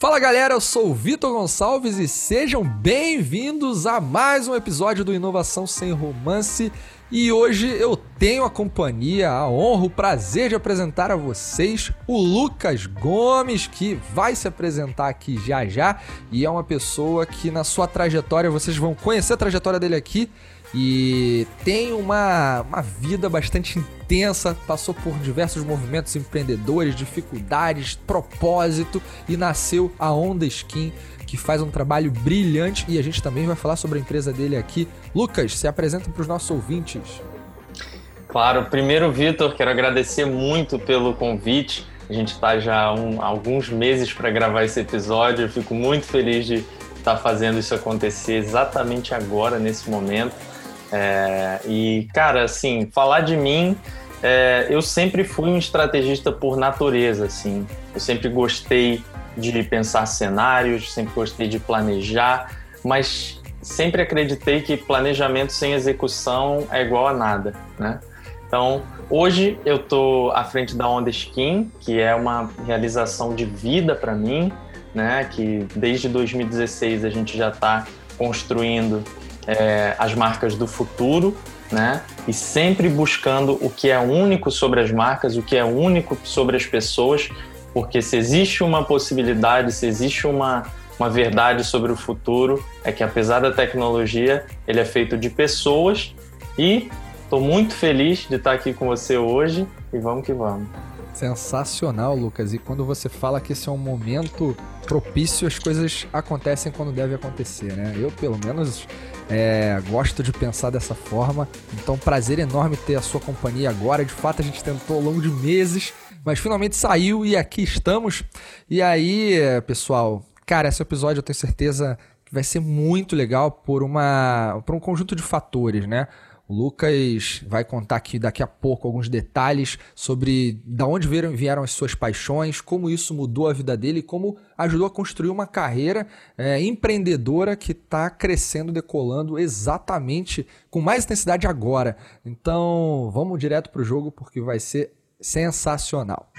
Fala galera, eu sou o Vitor Gonçalves e sejam bem-vindos a mais um episódio do Inovação Sem Romance. E hoje eu tenho a companhia, a honra, o prazer de apresentar a vocês o Lucas Gomes, que vai se apresentar aqui já já e é uma pessoa que na sua trajetória, vocês vão conhecer a trajetória dele aqui, e tem uma, uma vida bastante intensa, passou por diversos movimentos empreendedores, dificuldades, propósito e nasceu a Onda Skin, que faz um trabalho brilhante e a gente também vai falar sobre a empresa dele aqui. Lucas, se apresenta para os nossos ouvintes. Claro, primeiro, Vitor, quero agradecer muito pelo convite. A gente está já há um, alguns meses para gravar esse episódio. Eu fico muito feliz de estar tá fazendo isso acontecer exatamente agora, nesse momento. É, e, cara, assim, falar de mim, é, eu sempre fui um estrategista por natureza, assim. Eu sempre gostei de pensar cenários, sempre gostei de planejar, mas sempre acreditei que planejamento sem execução é igual a nada, né? Então, hoje eu tô à frente da Onda Skin, que é uma realização de vida para mim, né? Que desde 2016 a gente já está construindo é, as marcas do futuro, né? E sempre buscando o que é único sobre as marcas, o que é único sobre as pessoas, porque se existe uma possibilidade, se existe uma, uma verdade sobre o futuro, é que apesar da tecnologia, ele é feito de pessoas e estou muito feliz de estar aqui com você hoje e vamos que vamos. Sensacional, Lucas. E quando você fala que esse é um momento propício, as coisas acontecem quando deve acontecer, né? Eu, pelo menos, é, gosto de pensar dessa forma. Então, prazer enorme ter a sua companhia agora. De fato, a gente tentou ao longo de meses, mas finalmente saiu e aqui estamos. E aí, pessoal, cara, esse episódio eu tenho certeza que vai ser muito legal por uma por um conjunto de fatores, né? O Lucas vai contar aqui daqui a pouco alguns detalhes sobre da onde vieram, vieram as suas paixões, como isso mudou a vida dele como ajudou a construir uma carreira é, empreendedora que está crescendo, decolando exatamente com mais intensidade agora. Então vamos direto para o jogo porque vai ser sensacional.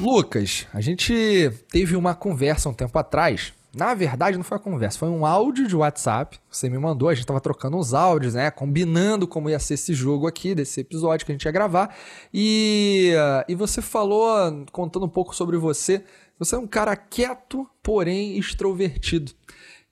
Lucas, a gente teve uma conversa um tempo atrás na verdade, não foi uma conversa, foi um áudio de WhatsApp. Você me mandou, a gente tava trocando uns áudios, né? Combinando como ia ser esse jogo aqui, desse episódio que a gente ia gravar. E, e você falou, contando um pouco sobre você. Você é um cara quieto, porém extrovertido.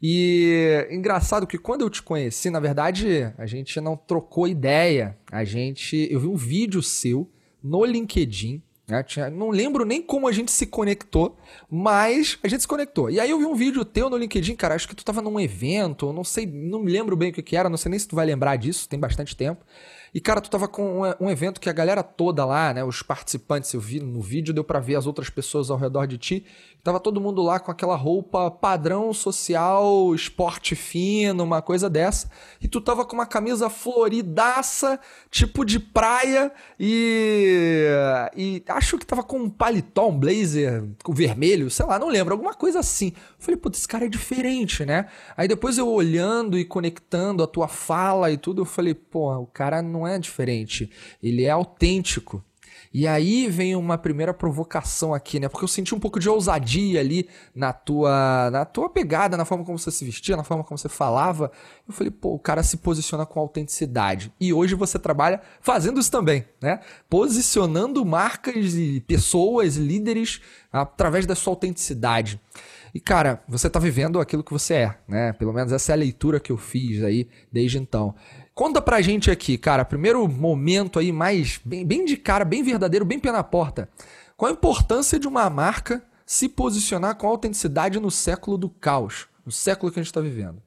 E engraçado que quando eu te conheci, na verdade, a gente não trocou ideia. A gente. Eu vi um vídeo seu no LinkedIn né? Tinha, não lembro nem como a gente se conectou, mas a gente se conectou. E aí eu vi um vídeo teu no LinkedIn, cara, acho que tu tava num evento, não sei, não me lembro bem o que, que era, não sei nem se tu vai lembrar disso, tem bastante tempo. E, cara, tu tava com um, evento que a galera toda lá, né, os participantes, eu vi no vídeo, deu para ver as outras pessoas ao redor de ti, Tava todo mundo lá com aquela roupa padrão social, esporte fino, uma coisa dessa. E tu tava com uma camisa floridaça, tipo de praia, e. E acho que tava com um paletó, um blazer com vermelho, sei lá, não lembro, alguma coisa assim. Falei, putz, esse cara é diferente, né? Aí depois eu olhando e conectando a tua fala e tudo, eu falei, pô, o cara não é diferente, ele é autêntico. E aí vem uma primeira provocação aqui, né? Porque eu senti um pouco de ousadia ali na tua, na tua pegada, na forma como você se vestia, na forma como você falava. Eu falei, pô, o cara se posiciona com autenticidade. E hoje você trabalha fazendo isso também, né? Posicionando marcas e pessoas, líderes, através da sua autenticidade. E, cara, você tá vivendo aquilo que você é, né? Pelo menos essa é a leitura que eu fiz aí desde então. Conta pra gente aqui, cara, primeiro momento aí mais bem, bem de cara, bem verdadeiro, bem pé na porta. Qual a importância de uma marca se posicionar com autenticidade no século do caos, no século que a gente está vivendo?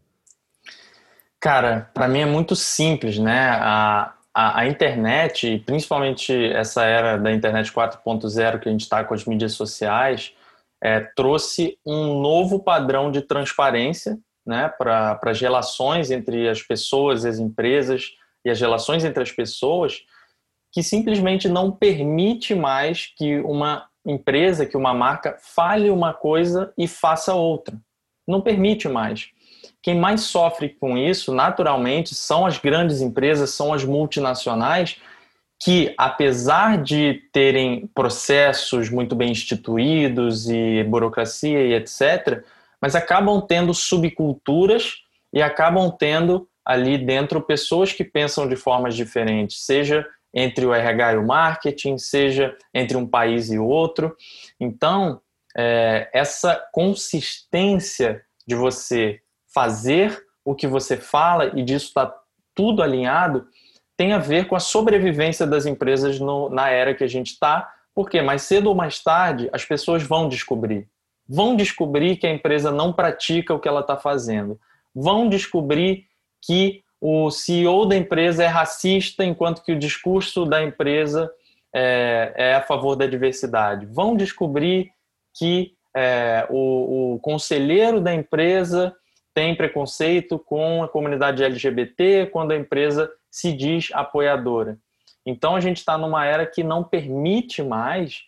Cara, para mim é muito simples, né? A, a, a, internet, principalmente essa era da internet 4.0 que a gente está com as mídias sociais, é, trouxe um novo padrão de transparência né, para as relações entre as pessoas, as empresas e as relações entre as pessoas, que simplesmente não permite mais que uma empresa, que uma marca fale uma coisa e faça outra. Não permite mais. Quem mais sofre com isso, naturalmente, são as grandes empresas, são as multinacionais, que, apesar de terem processos muito bem instituídos e burocracia e etc., mas acabam tendo subculturas e acabam tendo ali dentro pessoas que pensam de formas diferentes, seja entre o RH e o marketing, seja entre um país e outro. Então, é, essa consistência de você fazer o que você fala e disso está tudo alinhado tem a ver com a sobrevivência das empresas no, na era que a gente está, porque mais cedo ou mais tarde as pessoas vão descobrir. Vão descobrir que a empresa não pratica o que ela está fazendo. Vão descobrir que o CEO da empresa é racista, enquanto que o discurso da empresa é, é a favor da diversidade. Vão descobrir que é, o, o conselheiro da empresa tem preconceito com a comunidade LGBT quando a empresa se diz apoiadora. Então a gente está numa era que não permite mais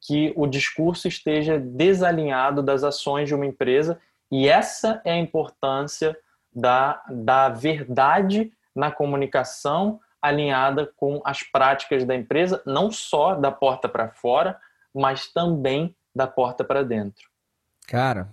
que o discurso esteja desalinhado das ações de uma empresa e essa é a importância da, da verdade na comunicação alinhada com as práticas da empresa, não só da porta para fora, mas também da porta para dentro. Cara,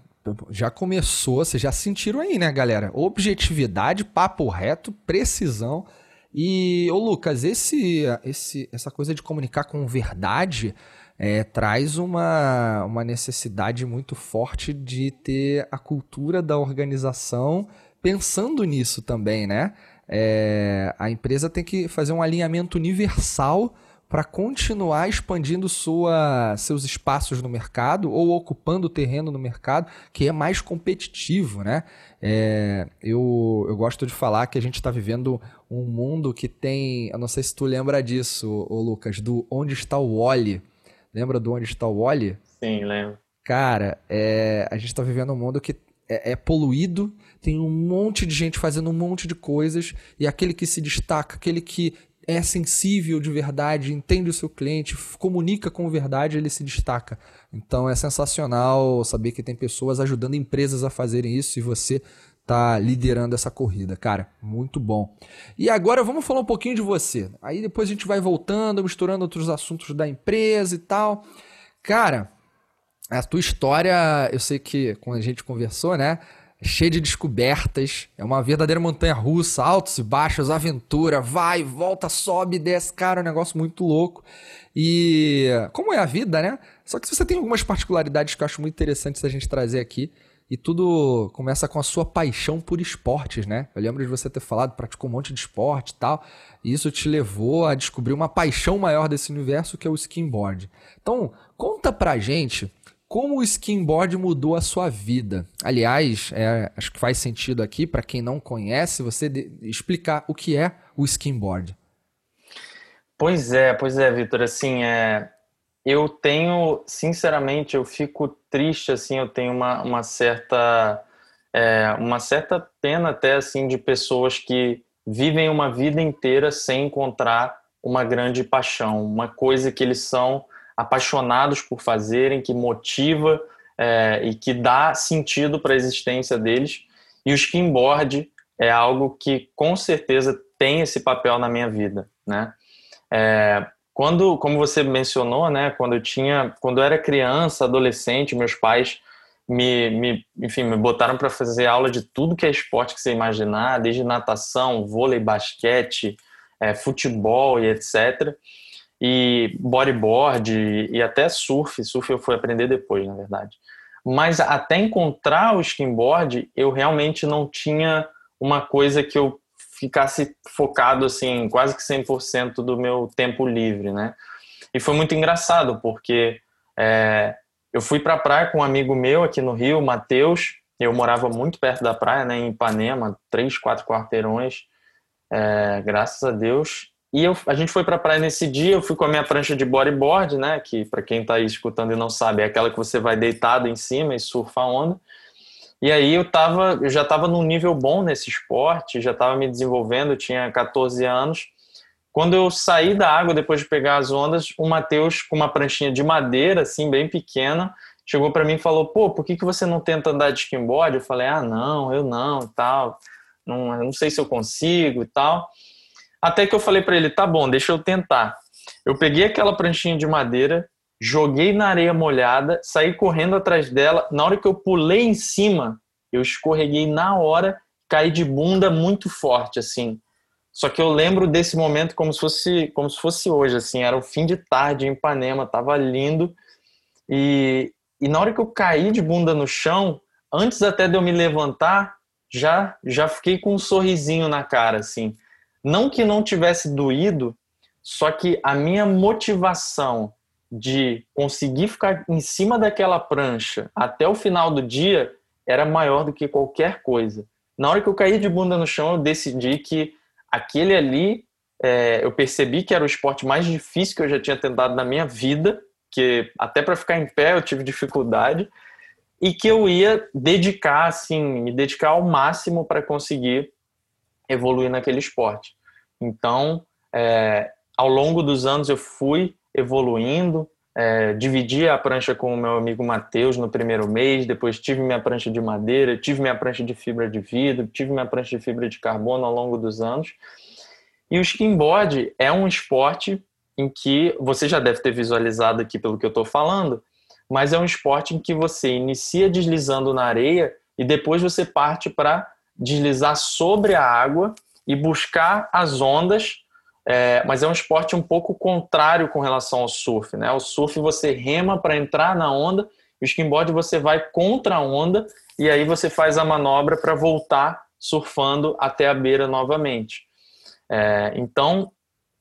já começou, vocês já sentiram aí, né, galera? Objetividade, papo reto, precisão. E, ô Lucas, esse, esse, essa coisa de comunicar com verdade é, traz uma, uma necessidade muito forte de ter a cultura da organização pensando nisso também, né? É, a empresa tem que fazer um alinhamento universal para continuar expandindo sua, seus espaços no mercado ou ocupando terreno no mercado que é mais competitivo, né? É, eu, eu gosto de falar que a gente está vivendo um mundo que tem, eu não sei se tu lembra disso, ô Lucas, do Onde está o Wally. Lembra do Onde está o Wally? Sim, lembro. Cara, é, a gente está vivendo um mundo que é, é poluído, tem um monte de gente fazendo um monte de coisas e aquele que se destaca, aquele que é sensível de verdade, entende o seu cliente, comunica com verdade, ele se destaca. Então é sensacional saber que tem pessoas ajudando empresas a fazerem isso e você tá liderando essa corrida, cara, muito bom. E agora vamos falar um pouquinho de você. Aí depois a gente vai voltando, misturando outros assuntos da empresa e tal. Cara, a tua história, eu sei que quando a gente conversou, né? cheia de descobertas. É uma verdadeira montanha russa, altos e baixos, aventura, vai, volta, sobe, desce, cara, é um negócio muito louco. E como é a vida, né? Só que você tem algumas particularidades que eu acho muito interessantes a gente trazer aqui. E tudo começa com a sua paixão por esportes, né? Eu lembro de você ter falado, praticou um monte de esporte e tal. E isso te levou a descobrir uma paixão maior desse universo que é o skimboard. Então, conta pra gente como o skimboard mudou a sua vida? Aliás, é, acho que faz sentido aqui, para quem não conhece, você explicar o que é o skimboard. Pois é, pois é, Vitor. Assim, é, eu tenho, sinceramente, eu fico triste, assim, eu tenho uma, uma certa é, uma certa pena até assim de pessoas que vivem uma vida inteira sem encontrar uma grande paixão, uma coisa que eles são apaixonados por fazerem, que motiva é, e que dá sentido para a existência deles. E o skimboard é algo que com certeza tem esse papel na minha vida, né? É, quando, como você mencionou, né, quando eu tinha, quando eu era criança, adolescente, meus pais me, me enfim, me botaram para fazer aula de tudo que é esporte que você imaginar, desde natação, vôlei, basquete, é, futebol e etc e bodyboard e até surf. Surf eu fui aprender depois, na verdade. Mas até encontrar o skimboard, eu realmente não tinha uma coisa que eu ficasse focado assim, quase que 100% do meu tempo livre, né? E foi muito engraçado, porque é, eu fui para a praia com um amigo meu aqui no Rio, Matheus. Eu morava muito perto da praia, né, em Ipanema, três, quatro quarteirões, é, graças a Deus. E eu, a gente foi para a praia nesse dia, eu fui com a minha prancha de bodyboard, né? Que para quem está aí escutando e não sabe, é aquela que você vai deitado em cima e surfa a onda. E aí eu tava, eu já estava num nível bom nesse esporte, já estava me desenvolvendo, tinha 14 anos. Quando eu saí da água depois de pegar as ondas, o Matheus com uma pranchinha de madeira assim bem pequena, chegou para mim e falou: "Pô, por que que você não tenta andar de skimboard?" Eu falei: "Ah, não, eu não, e tal. Não, não sei se eu consigo e tal." Até que eu falei para ele, tá bom, deixa eu tentar. Eu peguei aquela pranchinha de madeira, joguei na areia molhada, saí correndo atrás dela. Na hora que eu pulei em cima, eu escorreguei na hora, caí de bunda muito forte, assim. Só que eu lembro desse momento como se fosse, como se fosse hoje, assim. Era o fim de tarde em Ipanema, tava lindo. E, e na hora que eu caí de bunda no chão, antes até de eu me levantar, já já fiquei com um sorrisinho na cara, assim. Não que não tivesse doído, só que a minha motivação de conseguir ficar em cima daquela prancha até o final do dia era maior do que qualquer coisa. Na hora que eu caí de bunda no chão, eu decidi que aquele ali, é, eu percebi que era o esporte mais difícil que eu já tinha tentado na minha vida, que até para ficar em pé eu tive dificuldade, e que eu ia dedicar, assim, me dedicar ao máximo para conseguir evoluir naquele esporte. Então, é, ao longo dos anos eu fui evoluindo, é, dividi a prancha com o meu amigo Matheus no primeiro mês, depois tive minha prancha de madeira, tive minha prancha de fibra de vidro, tive minha prancha de fibra de carbono ao longo dos anos. E o skimboard é um esporte em que você já deve ter visualizado aqui pelo que eu estou falando, mas é um esporte em que você inicia deslizando na areia e depois você parte para deslizar sobre a água e buscar as ondas. É, mas é um esporte um pouco contrário com relação ao surf. Né? O surf você rema para entrar na onda, o skimboard você vai contra a onda e aí você faz a manobra para voltar surfando até a beira novamente. É, então,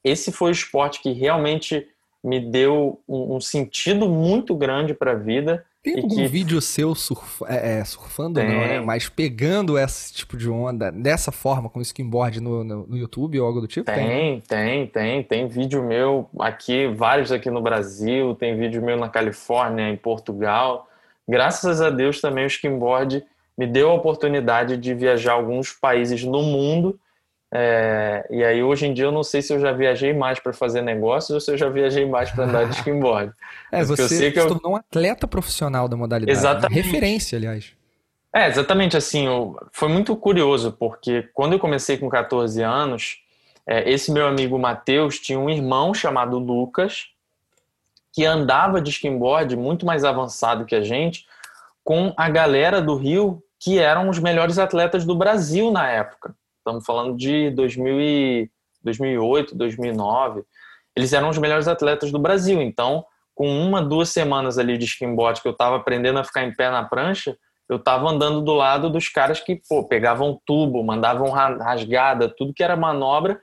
esse foi o esporte que realmente me deu um, um sentido muito grande para a vida. Tem algum que... vídeo seu surf... é, é, surfando, não, né? Mas pegando esse tipo de onda dessa forma, com skimboard no, no, no, YouTube ou algo do tipo? Tem, tem, tem. Tem vídeo meu aqui, vários aqui no Brasil, tem vídeo meu na Califórnia, em Portugal. Graças a Deus também o skimboard me deu a oportunidade de viajar alguns países no mundo é, e aí, hoje em dia, eu não sei se eu já viajei mais para fazer negócios ou se eu já viajei mais para andar de skimboard. é, você eu sei que se tornou um atleta profissional da modalidade. Né? Exatamente. Referência, aliás. É, exatamente. Assim, eu, foi muito curioso, porque quando eu comecei com 14 anos, é, esse meu amigo Matheus tinha um irmão chamado Lucas, que andava de skimboard muito mais avançado que a gente, com a galera do Rio, que eram os melhores atletas do Brasil na época. Estamos falando de 2000 e 2008, 2009. Eles eram os melhores atletas do Brasil. Então, com uma, duas semanas ali de skimboard que eu estava aprendendo a ficar em pé na prancha, eu estava andando do lado dos caras que pô, pegavam tubo, mandavam rasgada, tudo que era manobra.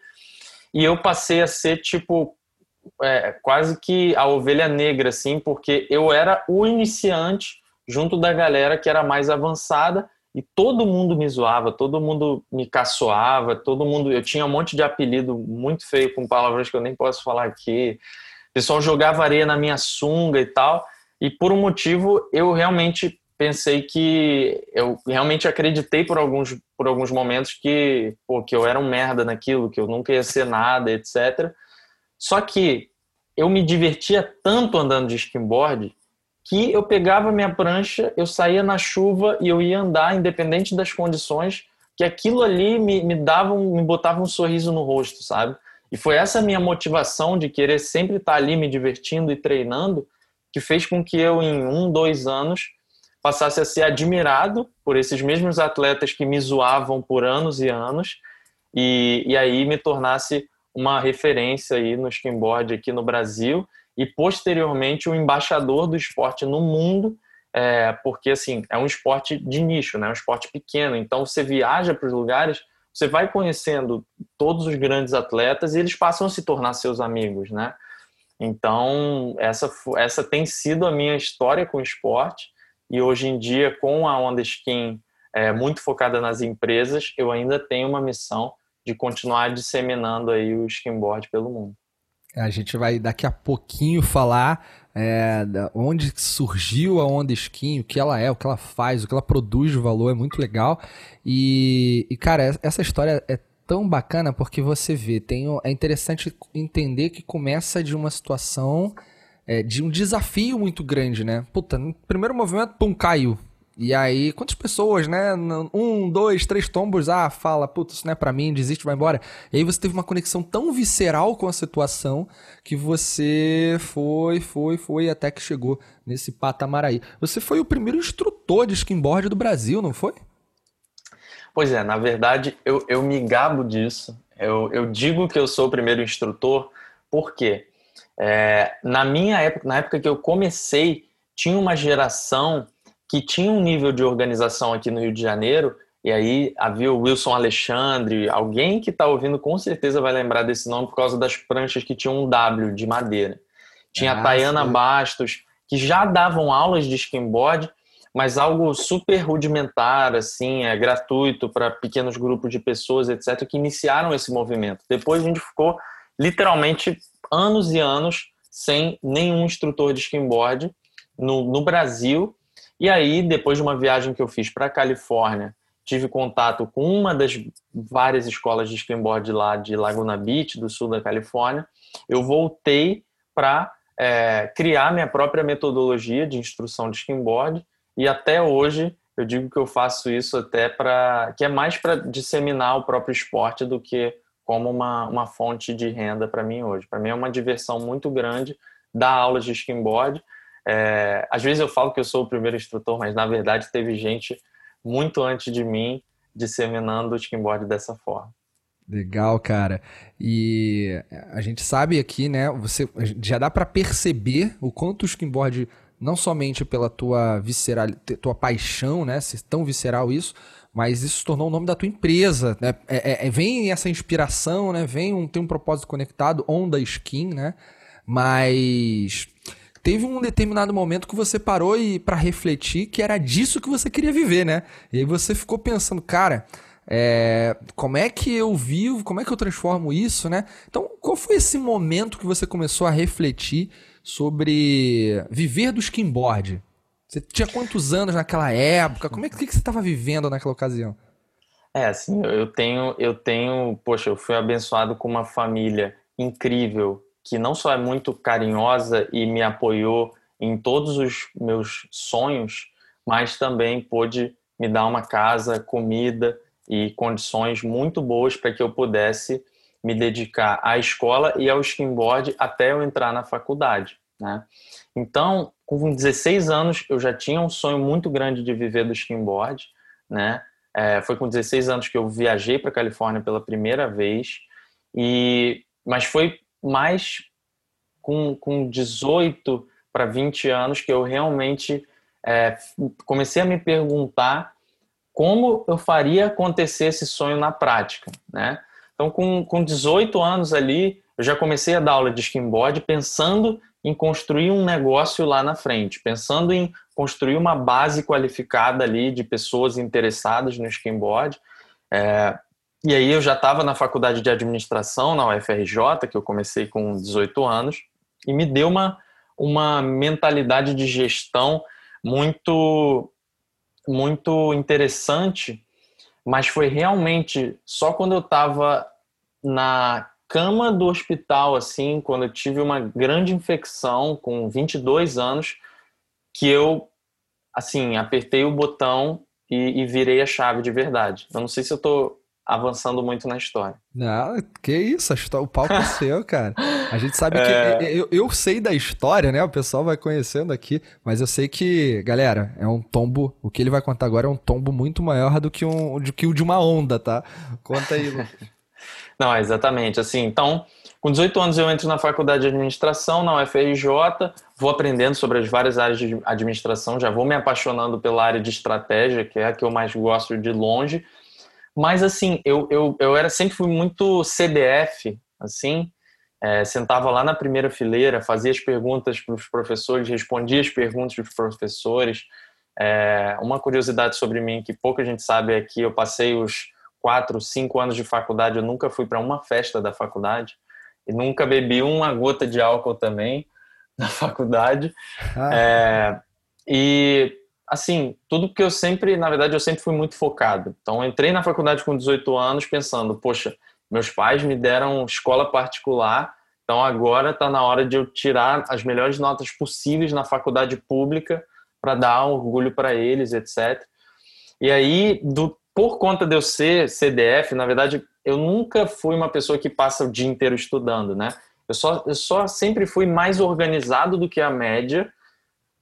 E eu passei a ser tipo é, quase que a ovelha negra, assim, porque eu era o iniciante junto da galera que era mais avançada e todo mundo me zoava, todo mundo me caçoava, todo mundo. Eu tinha um monte de apelido muito feio com palavras que eu nem posso falar aqui. O pessoal jogava areia na minha sunga e tal. E por um motivo eu realmente pensei que eu realmente acreditei por alguns por alguns momentos que pô, que eu era um merda naquilo, que eu nunca ia ser nada, etc. Só que eu me divertia tanto andando de skimboard que eu pegava minha prancha, eu saía na chuva e eu ia andar, independente das condições, que aquilo ali me, me dava, um, me botava um sorriso no rosto, sabe? E foi essa minha motivação de querer sempre estar ali me divertindo e treinando que fez com que eu, em um, dois anos, passasse a ser admirado por esses mesmos atletas que me zoavam por anos e anos e, e aí me tornasse uma referência aí no skimboard aqui no Brasil e posteriormente o embaixador do esporte no mundo, é, porque assim é um esporte de nicho, né? É um esporte pequeno. Então você viaja para os lugares, você vai conhecendo todos os grandes atletas e eles passam a se tornar seus amigos, né? Então essa essa tem sido a minha história com o esporte e hoje em dia com a Onda Skin é, muito focada nas empresas, eu ainda tenho uma missão de continuar disseminando aí o skimboard pelo mundo. A gente vai daqui a pouquinho falar é, onde surgiu a Onda Skin, o que ela é, o que ela faz, o que ela produz de valor, é muito legal. E, e cara, essa história é tão bacana porque você vê, tem, é interessante entender que começa de uma situação, é, de um desafio muito grande, né? Puta, no primeiro movimento, pum, caiu. E aí, quantas pessoas, né? Um, dois, três tombos, ah, fala, putz, isso não é pra mim, desiste, vai embora. E aí você teve uma conexão tão visceral com a situação que você foi, foi, foi até que chegou nesse patamar aí. Você foi o primeiro instrutor de skimboard do Brasil, não foi? Pois é, na verdade, eu, eu me gabo disso. Eu, eu digo que eu sou o primeiro instrutor porque é, na minha época, na época que eu comecei, tinha uma geração que tinha um nível de organização aqui no Rio de Janeiro, e aí havia o Wilson Alexandre, alguém que está ouvindo com certeza vai lembrar desse nome por causa das pranchas que tinham um W de madeira. Tinha ah, a Tayana sim. Bastos, que já davam aulas de skimboard, mas algo super rudimentar, assim, é gratuito para pequenos grupos de pessoas, etc., que iniciaram esse movimento. Depois a gente ficou literalmente anos e anos sem nenhum instrutor de skimboard no, no Brasil. E aí, depois de uma viagem que eu fiz para a Califórnia, tive contato com uma das várias escolas de skimboard lá de Laguna Beach, do sul da Califórnia. Eu voltei para é, criar minha própria metodologia de instrução de skimboard e até hoje eu digo que eu faço isso até para que é mais para disseminar o próprio esporte do que como uma, uma fonte de renda para mim hoje. Para mim é uma diversão muito grande dar aulas de skimboard. É, às vezes eu falo que eu sou o primeiro instrutor, mas na verdade teve gente muito antes de mim disseminando o skimboard dessa forma. Legal, cara. E a gente sabe aqui, né? Você já dá para perceber o quanto o skimboard não somente pela tua visceral, tua paixão, né? Ser tão visceral isso, mas isso se tornou o nome da tua empresa, né? É, é, é, vem essa inspiração, né? Vem um, tem um propósito conectado, Onda Skin, né? Mas teve um determinado momento que você parou e para refletir que era disso que você queria viver, né? E aí você ficou pensando, cara, é, como é que eu vivo, como é que eu transformo isso, né? Então, qual foi esse momento que você começou a refletir sobre viver do skimboard? Você tinha quantos anos naquela época? Como é que, que você estava vivendo naquela ocasião? É, assim, eu tenho, eu tenho, poxa, eu fui abençoado com uma família incrível que não só é muito carinhosa e me apoiou em todos os meus sonhos, mas também pôde me dar uma casa, comida e condições muito boas para que eu pudesse me dedicar à escola e ao skimboard até eu entrar na faculdade, né? Então, com 16 anos, eu já tinha um sonho muito grande de viver do skimboard, né? É, foi com 16 anos que eu viajei para Califórnia pela primeira vez, e mas foi mais com, com 18 para 20 anos que eu realmente é, comecei a me perguntar como eu faria acontecer esse sonho na prática, né? Então, com, com 18 anos ali, eu já comecei a dar aula de skimboard pensando em construir um negócio lá na frente, pensando em construir uma base qualificada ali de pessoas interessadas no skimboard. É, e aí eu já estava na faculdade de administração na UFRJ, que eu comecei com 18 anos, e me deu uma, uma mentalidade de gestão muito muito interessante, mas foi realmente só quando eu estava na cama do hospital, assim, quando eu tive uma grande infecção com 22 anos, que eu, assim, apertei o botão e, e virei a chave de verdade. Eu não sei se eu tô avançando muito na história. Não, que isso, o palco é seu, cara. A gente sabe que. É... Eu, eu sei da história, né? O pessoal vai conhecendo aqui, mas eu sei que, galera, é um tombo. O que ele vai contar agora é um tombo muito maior do que, um, do que o de uma onda, tá? Conta aí, Lucas. Não, exatamente. Assim, então, com 18 anos eu entro na faculdade de administração, na UFRJ, vou aprendendo sobre as várias áreas de administração, já vou me apaixonando pela área de estratégia, que é a que eu mais gosto de longe. Mas, assim, eu, eu, eu era, sempre fui muito CDF, assim, é, sentava lá na primeira fileira, fazia as perguntas para os professores, respondia as perguntas dos professores. É, uma curiosidade sobre mim que pouca gente sabe é que eu passei os quatro, cinco anos de faculdade, eu nunca fui para uma festa da faculdade e nunca bebi uma gota de álcool também na faculdade. Ah. É, e assim, tudo que eu sempre, na verdade, eu sempre fui muito focado. Então, entrei na faculdade com 18 anos pensando, poxa, meus pais me deram escola particular, então agora está na hora de eu tirar as melhores notas possíveis na faculdade pública para dar um orgulho para eles, etc. E aí, do, por conta de eu ser CDF, na verdade, eu nunca fui uma pessoa que passa o dia inteiro estudando, né? Eu só, eu só sempre fui mais organizado do que a média,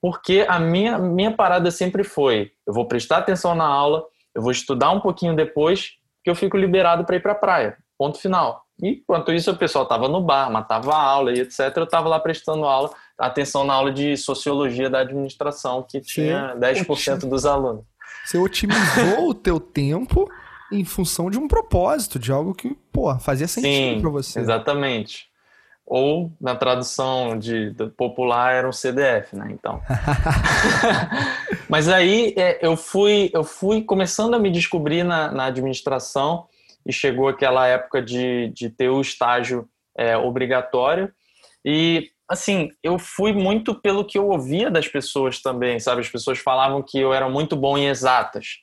porque a minha, minha parada sempre foi: eu vou prestar atenção na aula, eu vou estudar um pouquinho depois, que eu fico liberado para ir para a praia. Ponto final. E enquanto isso, o pessoal estava no bar, matava a aula e etc. Eu estava lá prestando aula, atenção na aula de sociologia da administração, que tinha 10% dos alunos. Você otimizou o teu tempo em função de um propósito, de algo que, pô, fazia sentido para você. Exatamente. Ou, na tradução de, de, popular, era um CDF, né? Então. Mas aí é, eu, fui, eu fui começando a me descobrir na, na administração e chegou aquela época de, de ter o estágio é, obrigatório. E, assim, eu fui muito pelo que eu ouvia das pessoas também, sabe? As pessoas falavam que eu era muito bom em exatas.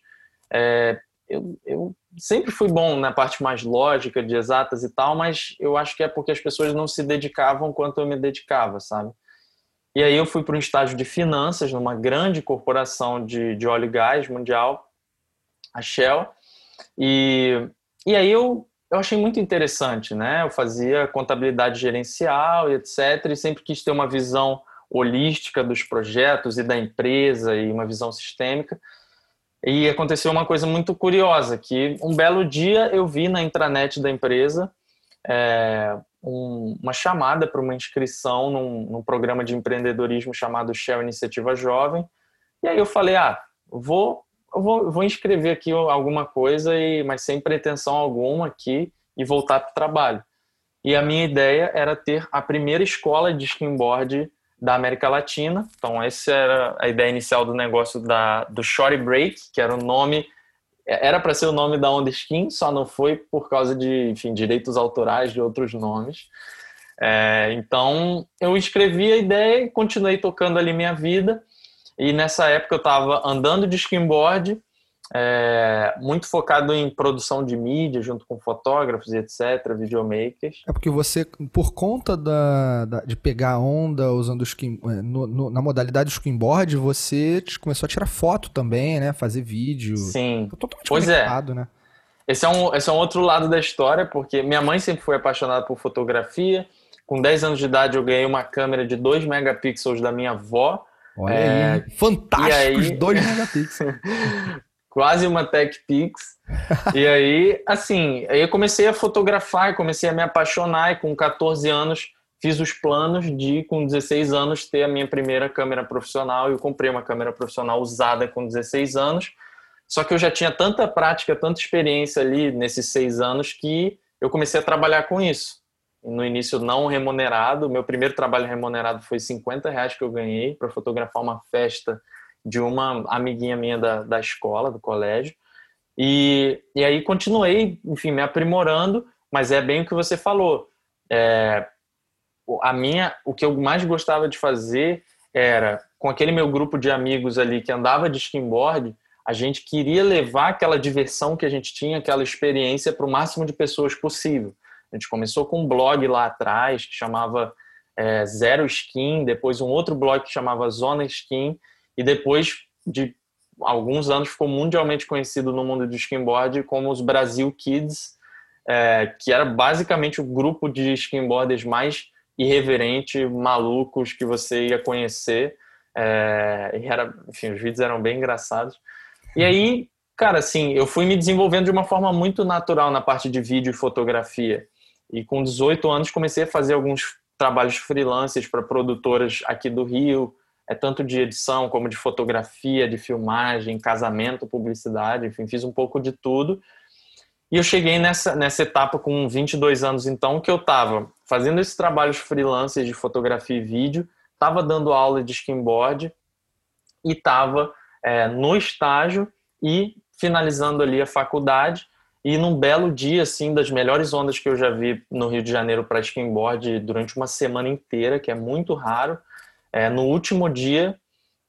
É, eu, eu sempre fui bom na parte mais lógica de exatas e tal, mas eu acho que é porque as pessoas não se dedicavam quanto eu me dedicava, sabe? E aí eu fui para um estágio de finanças numa grande corporação de, de óleo e gás mundial, a Shell, e e aí eu, eu achei muito interessante, né? Eu fazia contabilidade gerencial e etc. E sempre quis ter uma visão holística dos projetos e da empresa e uma visão sistêmica. E aconteceu uma coisa muito curiosa, que um belo dia eu vi na intranet da empresa é, um, uma chamada para uma inscrição num, num, programa de empreendedorismo chamado Shell Iniciativa Jovem. E aí eu falei, ah, vou vou, vou inscrever aqui alguma coisa, e, mas sem pretensão alguma aqui, e voltar para o trabalho. E a minha ideia era ter a primeira escola de skimboard da América Latina. Então, essa era a ideia inicial do negócio da, do Shorty Break, que era o nome, era para ser o nome da Onda Skin, só não foi por causa de, enfim, direitos autorais de outros nomes. É, então, eu escrevi a ideia e continuei tocando ali minha vida. E nessa época eu estava andando de skimboard, é, muito focado em produção de mídia, junto com fotógrafos e etc., videomakers. É porque você, por conta da, da de pegar onda usando skin, é, no, no, na modalidade skimboard, você começou a tirar foto também, né? Fazer vídeo. Sim. Tá totalmente pois é. né? Esse é, um, esse é um outro lado da história, porque minha mãe sempre foi apaixonada por fotografia. Com 10 anos de idade, eu ganhei uma câmera de 2 megapixels da minha avó Olha é, aí, fantásticos aí, 2 megapixels. quase uma Tech Pix. e aí, assim, aí eu comecei a fotografar, comecei a me apaixonar e com 14 anos fiz os planos de, com 16 anos, ter a minha primeira câmera profissional. Eu comprei uma câmera profissional usada com 16 anos. Só que eu já tinha tanta prática, tanta experiência ali nesses seis anos que eu comecei a trabalhar com isso no início não remunerado. Meu primeiro trabalho remunerado foi 50 reais que eu ganhei para fotografar uma festa de uma amiguinha minha da, da escola, do colégio. E, e aí continuei, enfim, me aprimorando, mas é bem o que você falou. É, a minha, o que eu mais gostava de fazer era, com aquele meu grupo de amigos ali que andava de skimboard, a gente queria levar aquela diversão que a gente tinha, aquela experiência para o máximo de pessoas possível. A gente começou com um blog lá atrás que chamava é, Zero Skin, depois um outro blog que chamava Zona Skin, e depois de alguns anos ficou mundialmente conhecido no mundo do skinboard como os Brasil Kids, é, que era basicamente o grupo de skinboarders mais irreverente, malucos que você ia conhecer. É, e era, enfim, os vídeos eram bem engraçados. E aí, cara, assim, eu fui me desenvolvendo de uma forma muito natural na parte de vídeo e fotografia. E com 18 anos comecei a fazer alguns trabalhos freelancers para produtoras aqui do Rio, é tanto de edição como de fotografia, de filmagem, casamento, publicidade, enfim, fiz um pouco de tudo. E eu cheguei nessa, nessa etapa com 22 anos, então, que eu estava fazendo esses trabalhos freelancers de fotografia e vídeo, estava dando aula de skimboard e estava é, no estágio e finalizando ali a faculdade. E num belo dia, assim, das melhores ondas que eu já vi no Rio de Janeiro para skimboard durante uma semana inteira, que é muito raro. É, no último dia,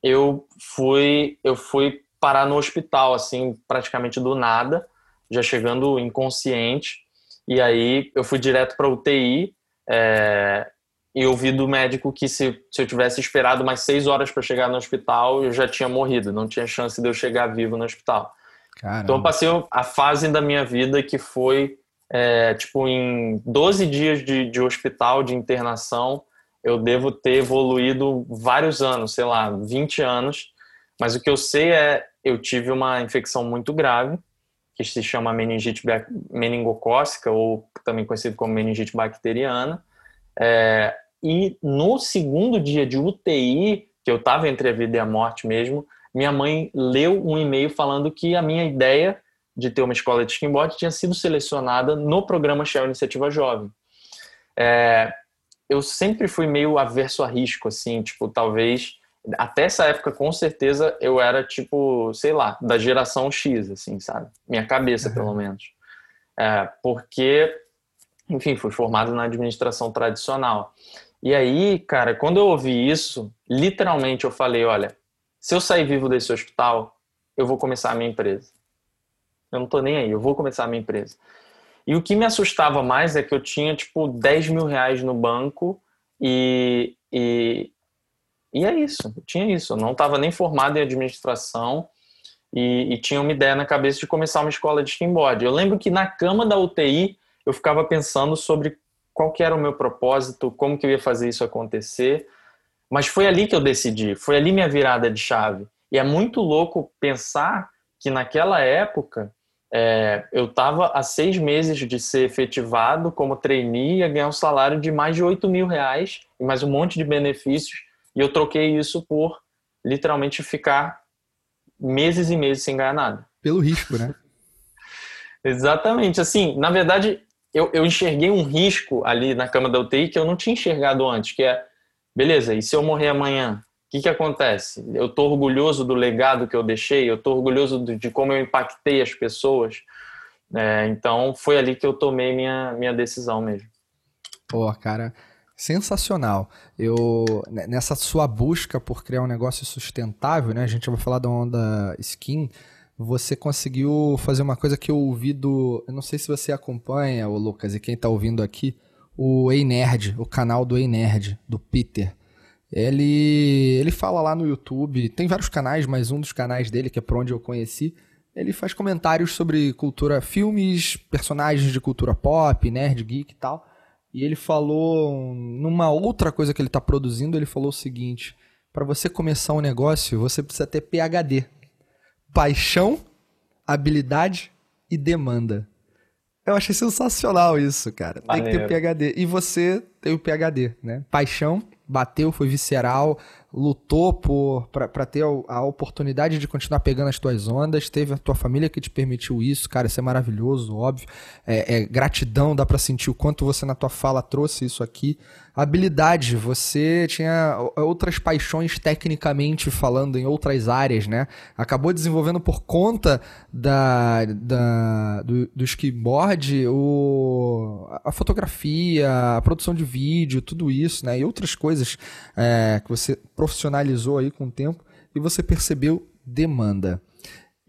eu fui, eu fui parar no hospital, assim, praticamente do nada, já chegando inconsciente. E aí eu fui direto para UTI. É, e eu vi do médico que se, se eu tivesse esperado mais seis horas para chegar no hospital, eu já tinha morrido, não tinha chance de eu chegar vivo no hospital. Caramba. Então eu passei a fase da minha vida que foi, é, tipo, em 12 dias de, de hospital, de internação, eu devo ter evoluído vários anos, sei lá, 20 anos. Mas o que eu sei é, eu tive uma infecção muito grave, que se chama meningite meningocócica, ou também conhecido como meningite bacteriana. É, e no segundo dia de UTI, que eu estava entre a vida e a morte mesmo, minha mãe leu um e-mail falando que a minha ideia de ter uma escola de skimboard tinha sido selecionada no programa Shell Iniciativa Jovem. É, eu sempre fui meio averso a risco, assim, tipo, talvez até essa época, com certeza, eu era tipo, sei lá, da geração X, assim, sabe? Minha cabeça, uhum. pelo menos. É, porque, enfim, fui formado na administração tradicional. E aí, cara, quando eu ouvi isso, literalmente eu falei: olha, se eu sair vivo desse hospital, eu vou começar a minha empresa. Eu não tô nem aí, eu vou começar a minha empresa. E o que me assustava mais é que eu tinha, tipo, 10 mil reais no banco e, e, e é isso, eu tinha isso. Eu não estava nem formado em administração e, e, tinha uma ideia na cabeça de começar uma escola de skimboard. Eu lembro que na cama da UTI eu ficava pensando sobre qual que era o meu propósito, como que eu ia fazer isso acontecer. Mas foi ali que eu decidi, foi ali minha virada de chave. E é muito louco pensar que naquela época é, eu estava há seis meses de ser efetivado como trainee e ganhar um salário de mais de 8 mil reais e mais um monte de benefícios e eu troquei isso por literalmente ficar meses e meses sem ganhar nada. Pelo risco, né? Exatamente. Assim, na verdade, eu, eu enxerguei um risco ali na cama da UTI que eu não tinha enxergado antes, que é, beleza, e se eu morrer amanhã? O que, que acontece? Eu estou orgulhoso do legado que eu deixei, eu estou orgulhoso de como eu impactei as pessoas. É, então, foi ali que eu tomei minha, minha decisão mesmo. Pô, cara, sensacional. Eu nessa sua busca por criar um negócio sustentável, né? A gente vai falar da onda skin. Você conseguiu fazer uma coisa que eu ouvi do, eu não sei se você acompanha, o Lucas, e quem está ouvindo aqui, o Ei Nerd, o canal do Ei Nerd, do Peter. Ele ele fala lá no YouTube, tem vários canais, mas um dos canais dele, que é por onde eu conheci, ele faz comentários sobre cultura, filmes, personagens de cultura pop, nerd, geek e tal. E ele falou, numa outra coisa que ele está produzindo, ele falou o seguinte: para você começar um negócio, você precisa ter PHD. Paixão, habilidade e demanda. Eu achei sensacional isso, cara. Tem que ter PHD. E você tem o PHD, né? Paixão, bateu, foi visceral, lutou por para ter a oportunidade de continuar pegando as tuas ondas, teve a tua família que te permitiu isso, cara, isso é maravilhoso, óbvio. É, é gratidão, dá para sentir o quanto você na tua fala trouxe isso aqui habilidade, você tinha outras paixões tecnicamente falando em outras áreas, né? Acabou desenvolvendo por conta da, da do, do o, a fotografia, a produção de vídeo, tudo isso, né? E outras coisas é, que você profissionalizou aí com o tempo e você percebeu demanda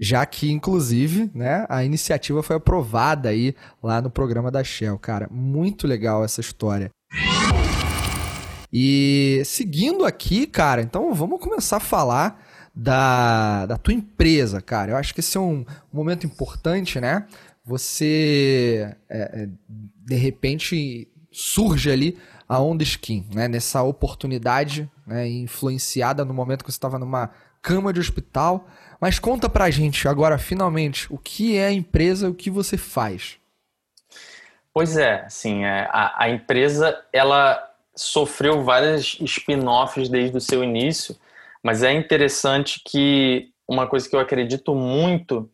já que inclusive, né, a iniciativa foi aprovada aí lá no programa da Shell, cara, muito legal essa história. E seguindo aqui, cara, então vamos começar a falar da, da tua empresa, cara. Eu acho que esse é um momento importante, né? Você, é, é, de repente, surge ali a Onda Skin, né? Nessa oportunidade né? influenciada no momento que você estava numa cama de hospital. Mas conta pra gente agora, finalmente, o que é a empresa o que você faz. Pois é, assim, é, a, a empresa, ela sofreu várias spin-offs desde o seu início, mas é interessante que uma coisa que eu acredito muito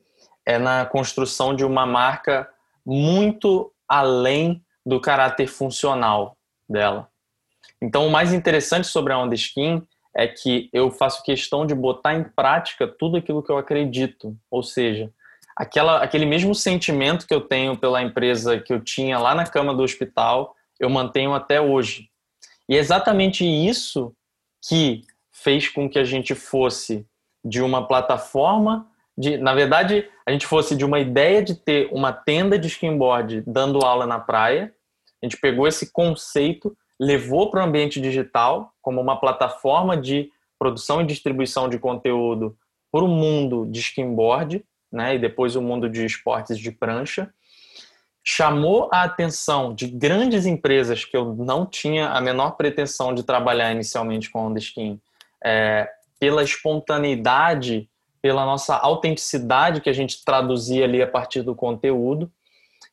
é na construção de uma marca muito além do caráter funcional dela. Então, o mais interessante sobre a Onda Skin é que eu faço questão de botar em prática tudo aquilo que eu acredito, ou seja, aquela, aquele mesmo sentimento que eu tenho pela empresa que eu tinha lá na cama do hospital, eu mantenho até hoje. E é exatamente isso que fez com que a gente fosse de uma plataforma de, na verdade, a gente fosse de uma ideia de ter uma tenda de skimboard dando aula na praia. A gente pegou esse conceito levou para o ambiente digital como uma plataforma de produção e distribuição de conteúdo para o mundo de skimboard, né, e depois o mundo de esportes de prancha, chamou a atenção de grandes empresas que eu não tinha a menor pretensão de trabalhar inicialmente com onda skin, é, pela espontaneidade, pela nossa autenticidade que a gente traduzia ali a partir do conteúdo,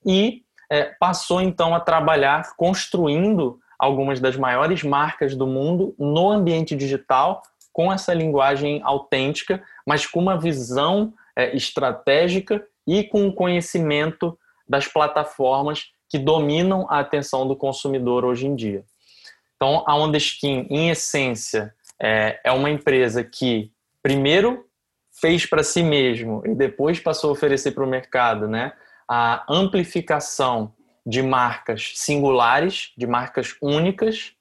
e é, passou então a trabalhar construindo algumas das maiores marcas do mundo no ambiente digital com essa linguagem autêntica, mas com uma visão é, estratégica e com o conhecimento das plataformas que dominam a atenção do consumidor hoje em dia. Então, a Ondeskin, em essência, é, é uma empresa que, primeiro, fez para si mesmo e depois passou a oferecer para o mercado né, a amplificação de marcas singulares, de marcas únicas,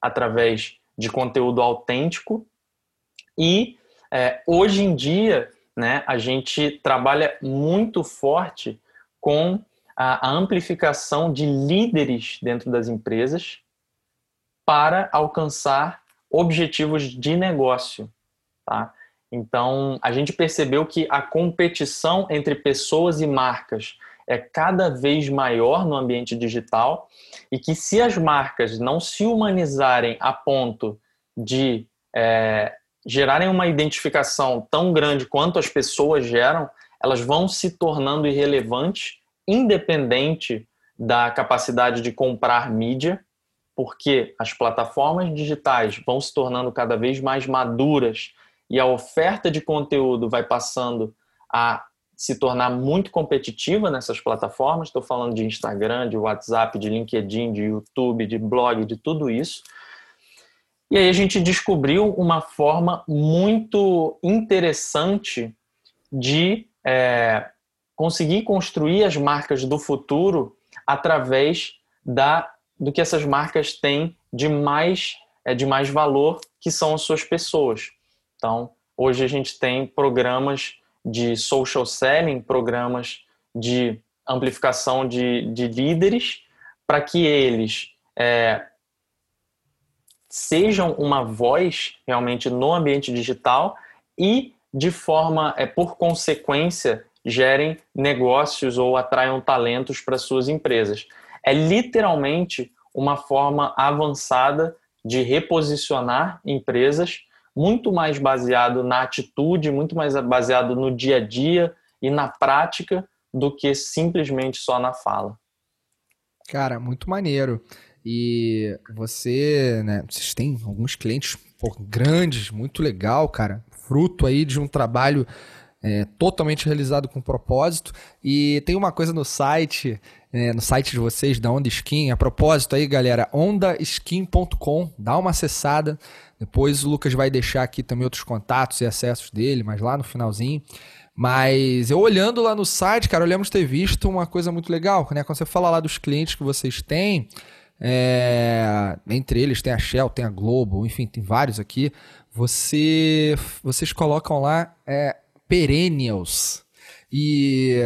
através de conteúdo autêntico. E é, hoje em dia, né, a gente trabalha muito forte com a, a amplificação de líderes dentro das empresas para alcançar objetivos de negócio. Tá? Então, a gente percebeu que a competição entre pessoas e marcas é cada vez maior no ambiente digital e que se as marcas não se humanizarem a ponto de é, gerarem uma identificação tão grande quanto as pessoas geram, elas vão se tornando irrelevantes, independente da capacidade de comprar mídia, porque as plataformas digitais vão se tornando cada vez mais maduras e a oferta de conteúdo vai passando a se tornar muito competitiva nessas plataformas. Estou falando de Instagram, de WhatsApp, de LinkedIn, de YouTube, de blog, de tudo isso. E aí a gente descobriu uma forma muito interessante de é, conseguir construir as marcas do futuro através da, do que essas marcas têm de mais, é, de mais valor, que são as suas pessoas. Então, hoje a gente tem programas de social selling, programas de amplificação de, de líderes, para que eles é, sejam uma voz realmente no ambiente digital e, de forma, é, por consequência, gerem negócios ou atraiam talentos para suas empresas. É literalmente uma forma avançada de reposicionar empresas muito mais baseado na atitude, muito mais baseado no dia a dia e na prática do que simplesmente só na fala. Cara, muito maneiro. E você, né, vocês têm alguns clientes pô, grandes, muito legal, cara. Fruto aí de um trabalho é, totalmente realizado com propósito. E tem uma coisa no site, é, no site de vocês, da Onda Skin, a propósito aí, galera, ondaskin.com, dá uma acessada. Depois o Lucas vai deixar aqui também outros contatos e acessos dele, mas lá no finalzinho. Mas eu olhando lá no site, cara, olhamos ter visto uma coisa muito legal, né? Quando você fala lá dos clientes que vocês têm, é, entre eles tem a Shell, tem a Globo, enfim, tem vários aqui. Você, vocês colocam lá é, perennials. E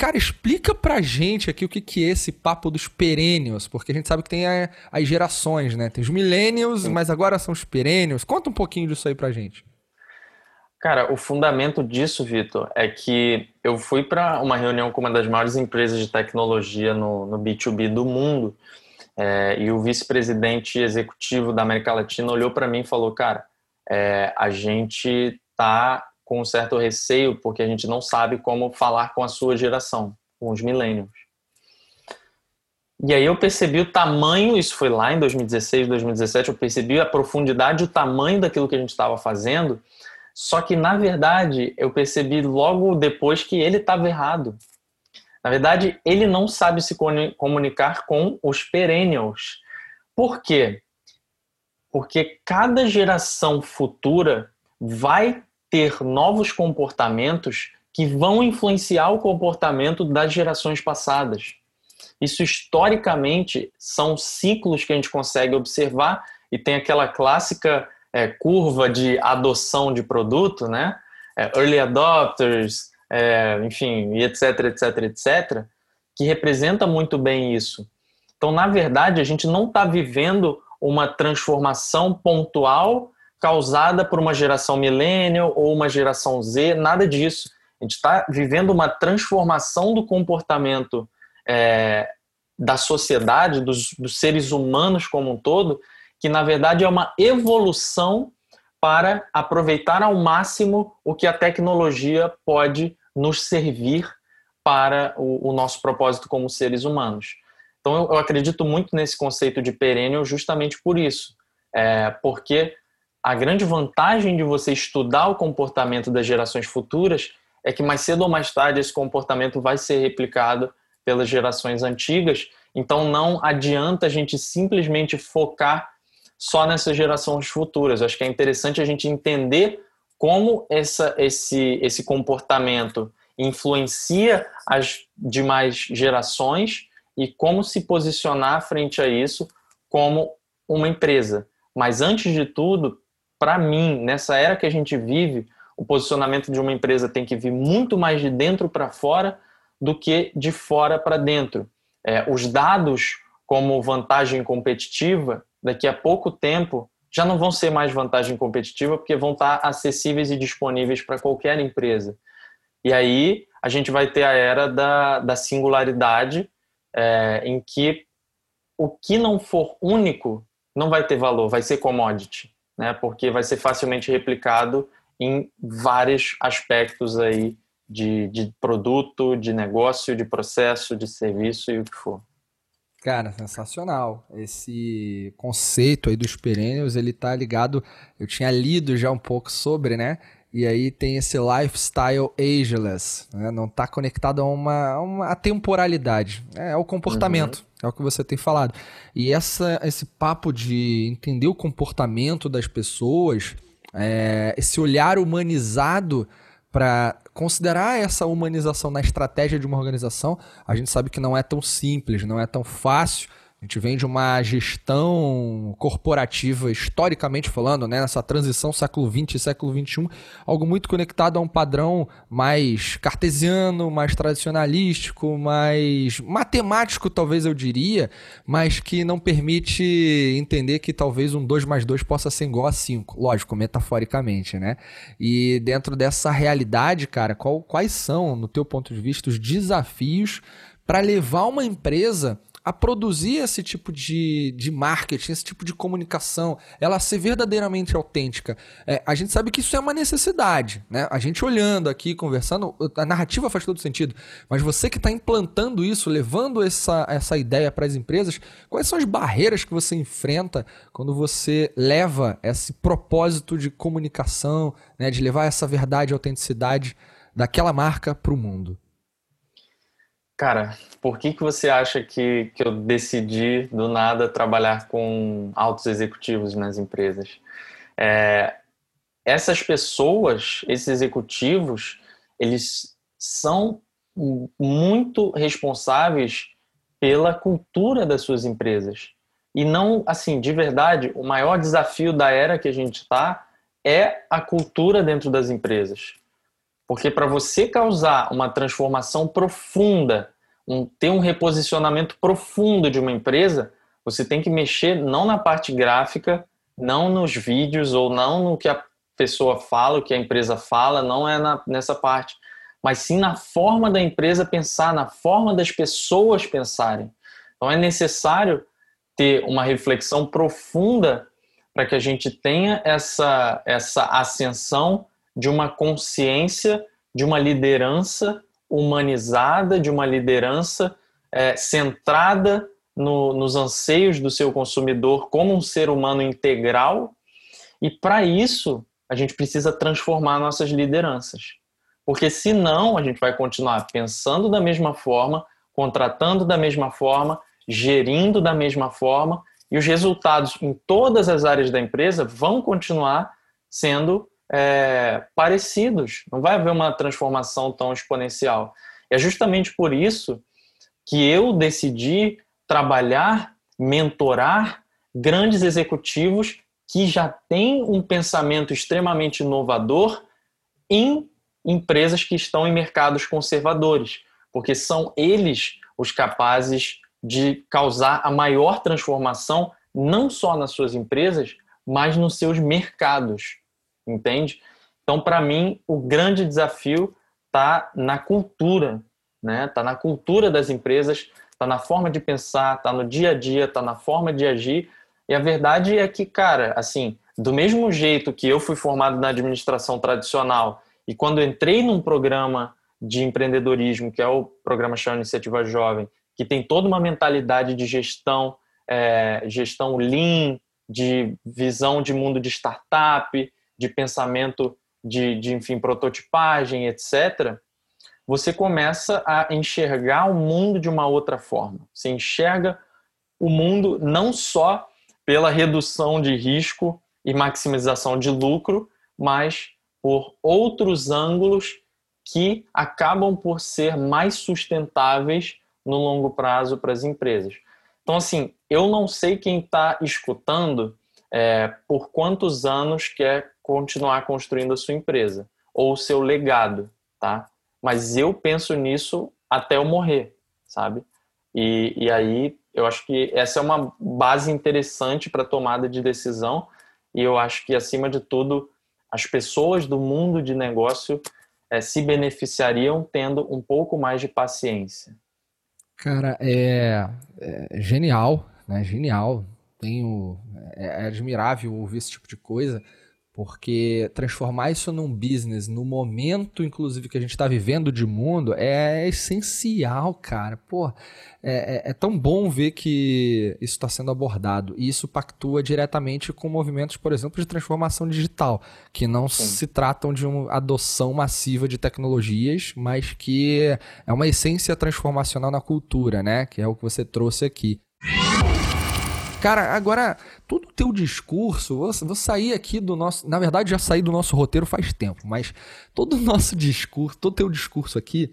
Cara, explica pra gente aqui o que, que é esse papo dos perennials, porque a gente sabe que tem a, as gerações, né? Tem os millennials, mas agora são os perennials. Conta um pouquinho disso aí pra gente. Cara, o fundamento disso, Vitor, é que eu fui para uma reunião com uma das maiores empresas de tecnologia no, no B2B do mundo é, e o vice-presidente executivo da América Latina olhou para mim e falou: Cara, é, a gente tá com um certo receio, porque a gente não sabe como falar com a sua geração, com os millennials. E aí eu percebi o tamanho, isso foi lá em 2016, 2017, eu percebi a profundidade, o tamanho daquilo que a gente estava fazendo, só que na verdade eu percebi logo depois que ele estava errado. Na verdade, ele não sabe se comunicar com os perennials. Por quê? Porque cada geração futura vai ter novos comportamentos que vão influenciar o comportamento das gerações passadas. Isso historicamente são ciclos que a gente consegue observar e tem aquela clássica é, curva de adoção de produto, né? É, early adopters, é, enfim, etc, etc, etc, que representa muito bem isso. Então, na verdade, a gente não está vivendo uma transformação pontual causada por uma geração millennial ou uma geração Z, nada disso. A gente está vivendo uma transformação do comportamento é, da sociedade, dos, dos seres humanos como um todo, que na verdade é uma evolução para aproveitar ao máximo o que a tecnologia pode nos servir para o, o nosso propósito como seres humanos. Então, eu, eu, acredito muito nesse conceito de perennial justamente por isso, é, porque a grande vantagem de você estudar o comportamento das gerações futuras é que mais cedo ou mais tarde esse comportamento vai ser replicado pelas gerações antigas. Então, não adianta a gente simplesmente focar só nessas gerações futuras. Acho que é interessante a gente entender como essa, esse, esse comportamento influencia as demais gerações e como se posicionar frente a isso como uma empresa. Mas antes de tudo, para mim, nessa era que a gente vive, o posicionamento de uma empresa tem que vir muito mais de dentro para fora do que de fora para dentro. É, os dados como vantagem competitiva, daqui a pouco tempo, já não vão ser mais vantagem competitiva, porque vão estar acessíveis e disponíveis para qualquer empresa. E aí a gente vai ter a era da, da singularidade, é, em que o que não for único não vai ter valor, vai ser commodity, né? porque vai ser facilmente replicado em vários aspectos aí de, de produto, de negócio, de processo, de serviço e o que for. Cara, sensacional. Esse conceito aí dos perennials, ele tá ligado, eu tinha lido já um pouco sobre, né? E aí tem esse lifestyle ageless, né? não está conectado a uma, a uma temporalidade, é, é o comportamento, uhum. É o que você tem falado. E essa, esse papo de entender o comportamento das pessoas, é, esse olhar humanizado para considerar essa humanização na estratégia de uma organização, a gente sabe que não é tão simples, não é tão fácil a gente vem de uma gestão corporativa, historicamente falando, né, nessa transição século XX e século XXI, algo muito conectado a um padrão mais cartesiano, mais tradicionalístico, mais matemático, talvez eu diria, mas que não permite entender que talvez um 2 mais 2 possa ser igual a 5. Lógico, metaforicamente, né? E dentro dessa realidade, cara, qual, quais são, no teu ponto de vista, os desafios para levar uma empresa a produzir esse tipo de, de marketing, esse tipo de comunicação, ela ser verdadeiramente autêntica. É, a gente sabe que isso é uma necessidade, né? A gente olhando aqui, conversando, a narrativa faz todo sentido, mas você que está implantando isso, levando essa, essa ideia para as empresas, quais são as barreiras que você enfrenta quando você leva esse propósito de comunicação, né, de levar essa verdade e autenticidade daquela marca para o mundo? Cara, por que, que você acha que, que eu decidi do nada trabalhar com altos executivos nas empresas? É, essas pessoas, esses executivos, eles são muito responsáveis pela cultura das suas empresas. E não, assim, de verdade, o maior desafio da era que a gente está é a cultura dentro das empresas. Porque para você causar uma transformação profunda, um, ter um reposicionamento profundo de uma empresa, você tem que mexer não na parte gráfica, não nos vídeos ou não no que a pessoa fala, o que a empresa fala, não é na, nessa parte, mas sim na forma da empresa pensar, na forma das pessoas pensarem. Então é necessário ter uma reflexão profunda para que a gente tenha essa, essa ascensão de uma consciência, de uma liderança humanizada, de uma liderança é, centrada no, nos anseios do seu consumidor como um ser humano integral. E para isso, a gente precisa transformar nossas lideranças. Porque senão a gente vai continuar pensando da mesma forma, contratando da mesma forma, gerindo da mesma forma, e os resultados em todas as áreas da empresa vão continuar sendo é, parecidos. Não vai haver uma transformação tão exponencial. É justamente por isso que eu decidi trabalhar, mentorar grandes executivos que já têm um pensamento extremamente inovador em empresas que estão em mercados conservadores, porque são eles os capazes de causar a maior transformação, não só nas suas empresas, mas nos seus mercados, entende? Então, para mim, o grande desafio está na cultura, né? Está na cultura das empresas, está na forma de pensar, está no dia a dia, está na forma de agir. E a verdade é que, cara, assim, do mesmo jeito que eu fui formado na administração tradicional e quando entrei num programa de empreendedorismo, que é o programa Chama Iniciativa Jovem, que tem toda uma mentalidade de gestão, é, gestão lean, de visão de mundo de startup, de pensamento de, de enfim, prototipagem, etc., você começa a enxergar o mundo de uma outra forma. Você enxerga o mundo não só pela redução de risco e maximização de lucro, mas por outros ângulos que acabam por ser mais sustentáveis no longo prazo para as empresas. Então, assim, eu não sei quem está escutando é, por quantos anos quer continuar construindo a sua empresa ou o seu legado, tá? Mas eu penso nisso até eu morrer, sabe? E, e aí eu acho que essa é uma base interessante para tomada de decisão e eu acho que acima de tudo as pessoas do mundo de negócio é, se beneficiariam tendo um pouco mais de paciência. Cara, é, é genial, né? Genial. Tenho é, é admirável ouvir esse tipo de coisa. Porque transformar isso num business, no momento, inclusive, que a gente está vivendo de mundo, é essencial, cara. Pô, é, é, é tão bom ver que isso está sendo abordado. E isso pactua diretamente com movimentos, por exemplo, de transformação digital, que não Sim. se tratam de uma adoção massiva de tecnologias, mas que é uma essência transformacional na cultura, né? Que é o que você trouxe aqui. Cara, agora, todo o teu discurso, vou, vou sair aqui do nosso. Na verdade, já saí do nosso roteiro faz tempo, mas todo o nosso discurso, todo o teu discurso aqui,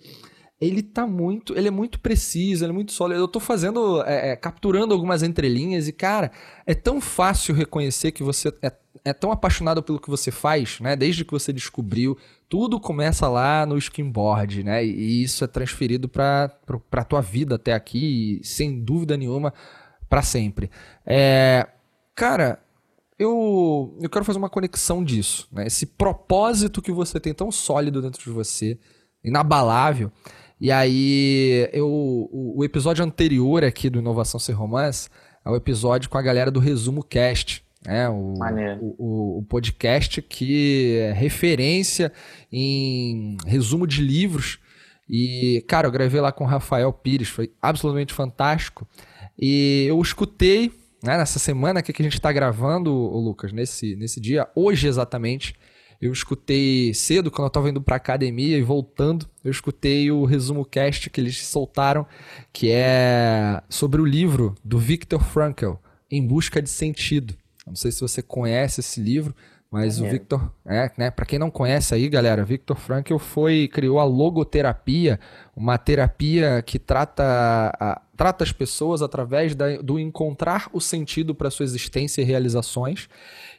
ele tá muito. Ele é muito preciso, ele é muito sólido. Eu tô fazendo. É, é, capturando algumas entrelinhas e, cara, é tão fácil reconhecer que você é, é tão apaixonado pelo que você faz, né? Desde que você descobriu. Tudo começa lá no skimboard, né? E, e isso é transferido pra, pra, pra tua vida até aqui, e, sem dúvida nenhuma para sempre. É, cara, eu, eu quero fazer uma conexão disso, né? Esse propósito que você tem tão sólido dentro de você, inabalável. E aí, eu, o, o episódio anterior aqui do Inovação Sem Romance é o episódio com a galera do Resumo Cast. É, o, o, o, podcast que é referência em resumo de livros. E, cara, eu gravei lá com o Rafael Pires, foi absolutamente fantástico. E eu escutei, né, nessa semana que a gente está gravando, o Lucas, nesse, nesse dia, hoje exatamente, eu escutei cedo, quando eu estava indo para academia e voltando, eu escutei o resumo cast que eles soltaram, que é sobre o livro do Viktor Frankl, Em Busca de Sentido. Não sei se você conhece esse livro, mas é. o Victor, é, né, para quem não conhece aí, galera, Victor Frankl foi criou a logoterapia, uma terapia que trata a, trata as pessoas através da, do encontrar o sentido para sua existência e realizações.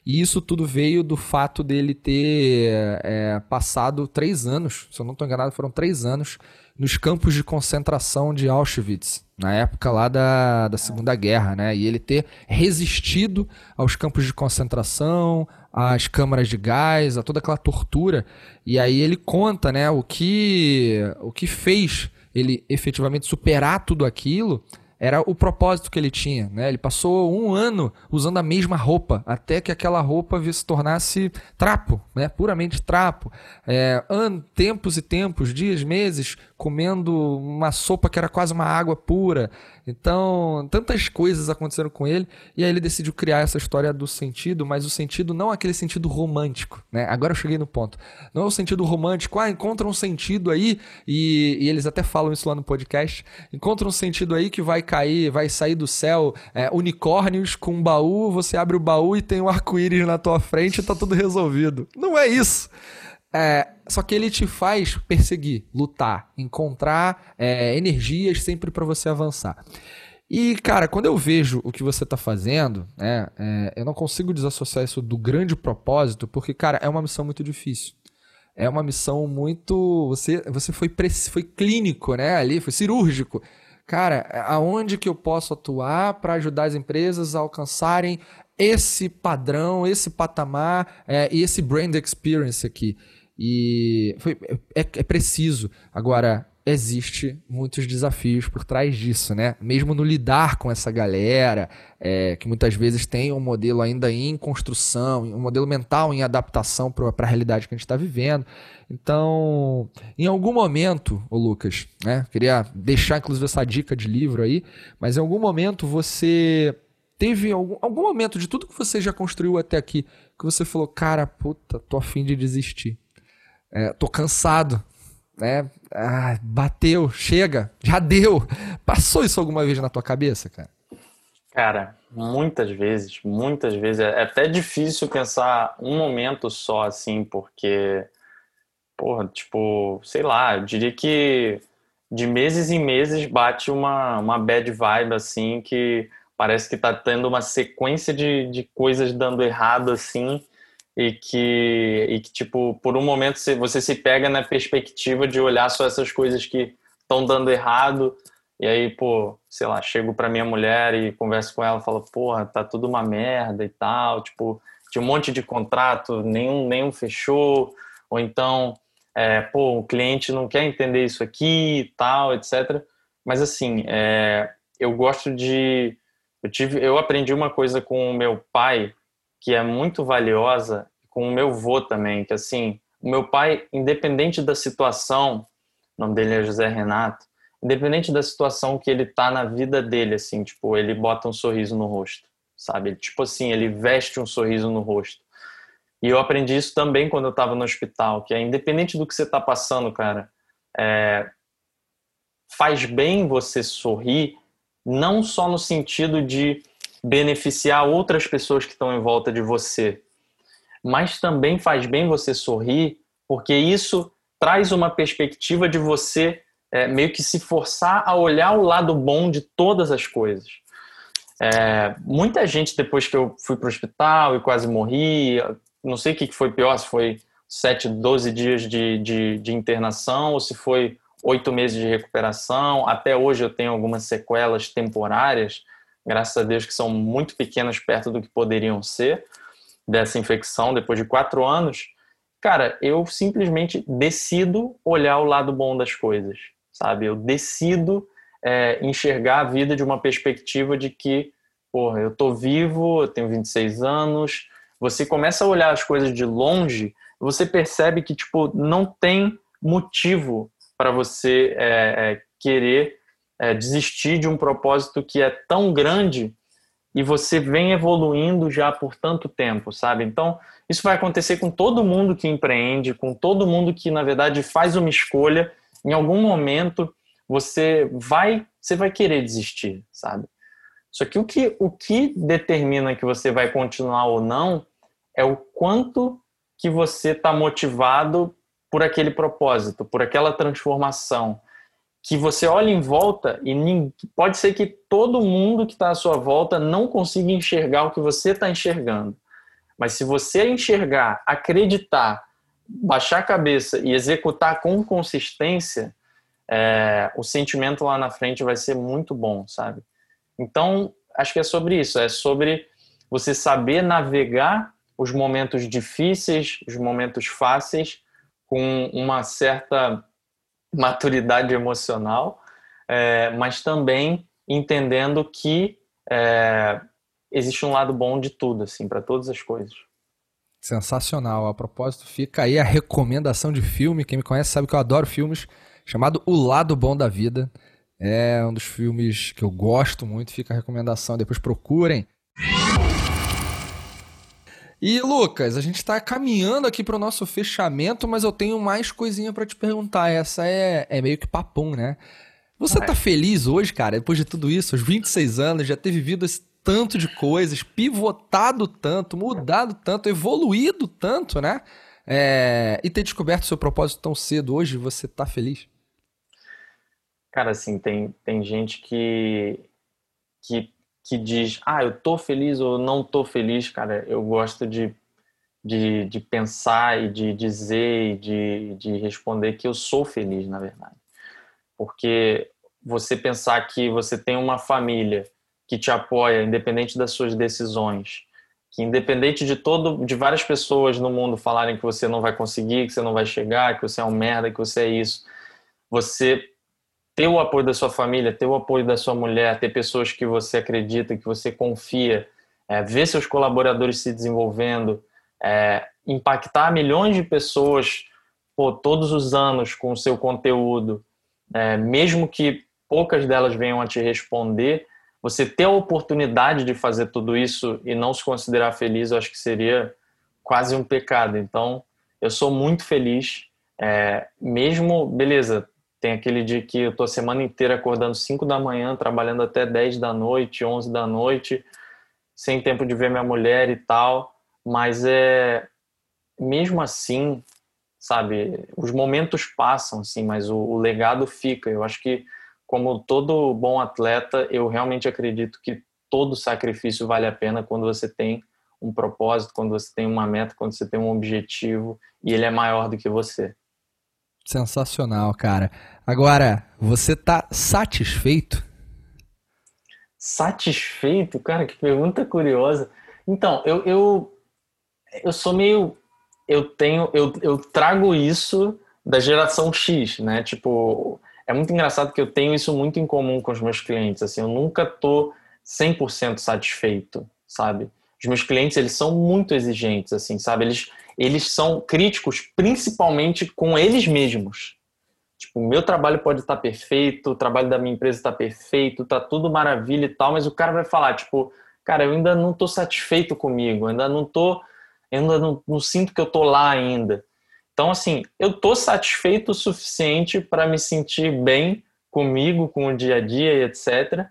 E isso tudo veio do fato dele ter é, passado três anos, se eu não estou enganado, foram três anos nos campos de concentração de Auschwitz, na época lá da, da Segunda Guerra, né? E ele ter resistido aos campos de concentração, às câmaras de gás, a toda aquela tortura. E aí ele conta, né, o que, o que fez ele efetivamente superar tudo aquilo era o propósito que ele tinha, né? Ele passou um ano usando a mesma roupa, até que aquela roupa se tornasse trapo, né? Puramente trapo. É, tempos e tempos, dias, meses, comendo uma sopa que era quase uma água pura. Então, tantas coisas aconteceram com ele, e aí ele decidiu criar essa história do sentido, mas o sentido não é aquele sentido romântico, né? Agora eu cheguei no ponto. Não é o sentido romântico, ah, encontra um sentido aí, e, e eles até falam isso lá no podcast, encontra um sentido aí que vai cair, vai sair do céu é, unicórnios com um baú, você abre o baú e tem um arco-íris na tua frente e tá tudo resolvido. Não é isso! É, só que ele te faz perseguir, lutar, encontrar é, energias sempre para você avançar. E, cara, quando eu vejo o que você está fazendo, né, é, eu não consigo desassociar isso do grande propósito, porque, cara, é uma missão muito difícil. É uma missão muito. Você, você foi, foi clínico, né? Ali, foi cirúrgico. cara, aonde que eu posso atuar para ajudar as empresas a alcançarem esse padrão, esse patamar é, e esse brand experience aqui. E foi, é, é preciso. Agora, existe muitos desafios por trás disso, né? Mesmo no lidar com essa galera, é, que muitas vezes tem um modelo ainda em construção, um modelo mental em adaptação para a realidade que a gente está vivendo. Então, em algum momento, o Lucas, né? Queria deixar inclusive essa dica de livro aí, mas em algum momento você teve algum, algum momento de tudo que você já construiu até aqui que você falou, cara, puta, tô afim de desistir. É, tô cansado, né? Ah, bateu, chega, já deu. Passou isso alguma vez na tua cabeça, cara? Cara, muitas vezes, muitas vezes. É até difícil pensar um momento só assim, porque, porra, tipo, sei lá, eu diria que de meses em meses bate uma, uma bad vibe assim que parece que tá tendo uma sequência de, de coisas dando errado assim e que, e que tipo por um momento você se pega na perspectiva de olhar só essas coisas que estão dando errado. E aí pô sei lá chego para minha mulher e converso com ela falo porra tá tudo uma merda e tal. Tipo tinha um monte de contrato nenhum nenhum fechou. Ou então é, pô o cliente não quer entender isso aqui e tal etc mas assim é, eu gosto de eu, tive, eu aprendi uma coisa com o meu pai que é muito valiosa, com o meu vô também, que assim, o meu pai, independente da situação, o nome dele é José Renato, independente da situação que ele tá na vida dele, assim, tipo, ele bota um sorriso no rosto, sabe? Tipo assim, ele veste um sorriso no rosto. E eu aprendi isso também quando eu estava no hospital, que é independente do que você está passando, cara, é, faz bem você sorrir não só no sentido de beneficiar outras pessoas que estão em volta de você, mas também faz bem você sorrir, porque isso traz uma perspectiva de você é, meio que se forçar a olhar o lado bom de todas as coisas. É, muita gente, depois que eu fui para o hospital e quase morri, não sei o que foi pior, se foi 7, 12 dias de, de, de internação ou se foi oito meses de recuperação. Até hoje eu tenho algumas sequelas temporárias, graças a Deus que são muito pequenas perto do que poderiam ser dessa infecção depois de quatro anos. Cara, eu simplesmente decido olhar o lado bom das coisas, sabe? Eu decido é, enxergar a vida de uma perspectiva de que, porra, eu tô vivo, eu tenho 26 anos. Você começa a olhar as coisas de longe, você percebe que, tipo, não tem motivo para você é, é, querer é, desistir de um propósito que é tão grande e você vem evoluindo já por tanto tempo, sabe? Então, isso vai acontecer com todo mundo que empreende, com todo mundo que, na verdade, faz uma escolha. Em algum momento, você vai, você vai querer desistir, sabe? Só que o que, o que determina que você vai continuar ou não é o quanto que você está motivado por aquele propósito, por aquela transformação, que você olha em volta e pode ser que todo mundo que está à sua volta não consiga enxergar o que você está enxergando. Mas se você enxergar, acreditar, baixar a cabeça e executar com consistência, é, o sentimento lá na frente vai ser muito bom, sabe? Então, acho que é sobre isso, é sobre você saber navegar os momentos difíceis, os momentos fáceis, com uma certa maturidade emocional, é, mas também entendendo que é, existe um lado bom de tudo, assim, para todas as coisas. Sensacional. A propósito, fica aí a recomendação de filme. Quem me conhece sabe que eu adoro filmes, chamado O Lado Bom da Vida. É um dos filmes que eu gosto muito. Fica a recomendação. Depois procurem. E Lucas, a gente está caminhando aqui para o nosso fechamento, mas eu tenho mais coisinha para te perguntar. Essa é, é meio que papum, né? Você tá feliz hoje, cara, depois de tudo isso, aos 26 anos, já ter vivido esse tanto de coisas, pivotado tanto, mudado tanto, evoluído tanto, né? É... E ter descoberto seu propósito tão cedo hoje, você tá feliz? Cara, assim, tem, tem gente que, que que diz, ah, eu tô feliz ou não tô feliz, cara, eu gosto de, de, de pensar e de dizer e de, de responder que eu sou feliz, na verdade. Porque você pensar que você tem uma família que te apoia, independente das suas decisões, que independente de todo, de várias pessoas no mundo falarem que você não vai conseguir, que você não vai chegar, que você é um merda, que você é isso, você ter o apoio da sua família, ter o apoio da sua mulher, ter pessoas que você acredita, que você confia, é, ver seus colaboradores se desenvolvendo, é, impactar milhões de pessoas pô, todos os anos com o seu conteúdo, é, mesmo que poucas delas venham a te responder, você ter a oportunidade de fazer tudo isso e não se considerar feliz, eu acho que seria quase um pecado. Então, eu sou muito feliz, é, mesmo, beleza, tem aquele dia que eu tô a semana inteira acordando 5 da manhã, trabalhando até 10 da noite, 11 da noite, sem tempo de ver minha mulher e tal, mas é mesmo assim, sabe, os momentos passam assim, mas o, o legado fica. Eu acho que como todo bom atleta, eu realmente acredito que todo sacrifício vale a pena quando você tem um propósito, quando você tem uma meta, quando você tem um objetivo e ele é maior do que você. Sensacional, cara. Agora, você tá satisfeito? Satisfeito? Cara, que pergunta curiosa. Então, eu, eu, eu sou meio. Eu tenho. Eu, eu trago isso da geração X, né? Tipo, é muito engraçado que eu tenho isso muito em comum com os meus clientes. Assim, eu nunca tô 100% satisfeito, sabe? Os meus clientes, eles são muito exigentes, assim, sabe? Eles, eles são críticos principalmente com eles mesmos. Tipo, o meu trabalho pode estar perfeito, o trabalho da minha empresa está perfeito, tá tudo maravilha e tal, mas o cara vai falar, tipo, cara, eu ainda não tô satisfeito comigo, ainda não tô, ainda não, não sinto que eu tô lá ainda. Então, assim, eu tô satisfeito o suficiente para me sentir bem comigo, com o dia a dia e etc.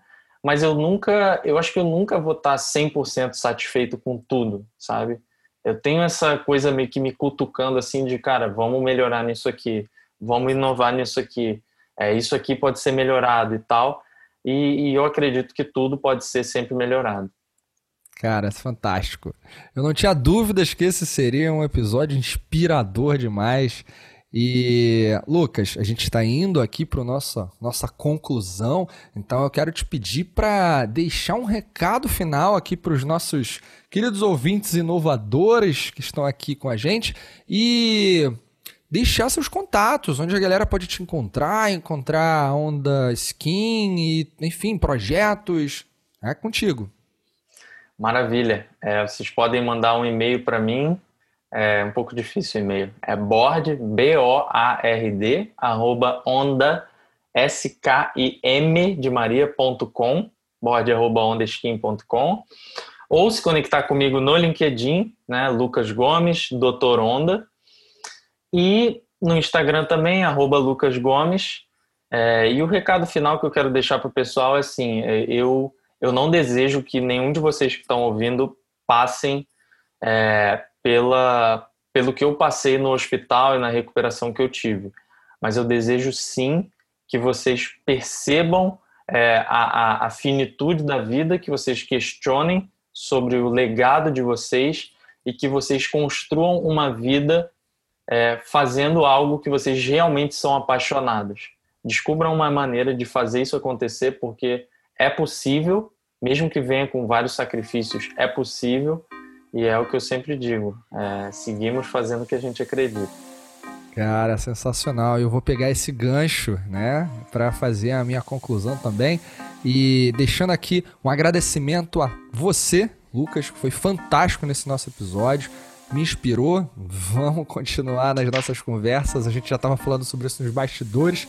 Mas eu nunca, eu acho que eu nunca vou estar 100% satisfeito com tudo, sabe? Eu tenho essa coisa meio que me cutucando assim de, cara, vamos melhorar nisso aqui, vamos inovar nisso aqui, é, isso aqui pode ser melhorado e tal. E, e eu acredito que tudo pode ser sempre melhorado. Cara, é fantástico. Eu não tinha dúvidas que esse seria um episódio inspirador demais. E, Lucas, a gente está indo aqui para nossa nossa conclusão, então eu quero te pedir para deixar um recado final aqui para os nossos queridos ouvintes inovadores que estão aqui com a gente e deixar seus contatos, onde a galera pode te encontrar, encontrar Onda Skin e, enfim, projetos. É contigo. Maravilha. É, vocês podem mandar um e-mail para mim. É um pouco difícil o e-mail. É board, B-O-A-R-D, arroba onda, S-K-I-M de Maria.com, board, arroba ondaskin.com. Ou se conectar comigo no LinkedIn, né, Lucas Gomes, Doutor Onda. E no Instagram também, arroba Lucas Gomes. É, e o recado final que eu quero deixar para o pessoal é assim, é, eu eu não desejo que nenhum de vocês que estão ouvindo passem é, pela, pelo que eu passei no hospital e na recuperação que eu tive. Mas eu desejo sim que vocês percebam é, a, a, finitude da vida, que vocês questionem sobre o legado de vocês e que vocês construam uma vida é, fazendo algo que vocês realmente são apaixonados. Descubram uma maneira de fazer isso acontecer, porque é possível, mesmo que venha com vários sacrifícios, é possível e é o que eu sempre digo: é, seguimos fazendo o que a gente acredita. Cara, sensacional. Eu vou pegar esse gancho, né, para fazer a minha conclusão também e deixando aqui um agradecimento a você, Lucas, que foi fantástico nesse nosso episódio me inspirou. Vamos continuar nas nossas conversas. A gente já estava falando sobre isso nos bastidores.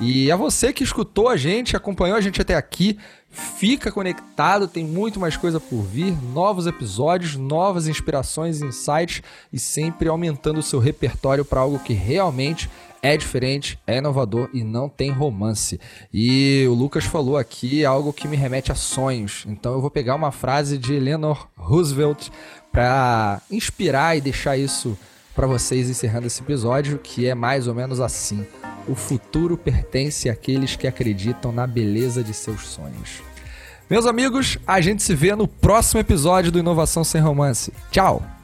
E a você que escutou a gente, acompanhou a gente até aqui, fica conectado, tem muito mais coisa por vir, novos episódios, novas inspirações, insights e sempre aumentando o seu repertório para algo que realmente é diferente, é inovador e não tem romance. E o Lucas falou aqui algo que me remete a sonhos. Então eu vou pegar uma frase de Eleanor Roosevelt para inspirar e deixar isso para vocês encerrando esse episódio, que é mais ou menos assim: o futuro pertence àqueles que acreditam na beleza de seus sonhos. Meus amigos, a gente se vê no próximo episódio do Inovação Sem Romance. Tchau!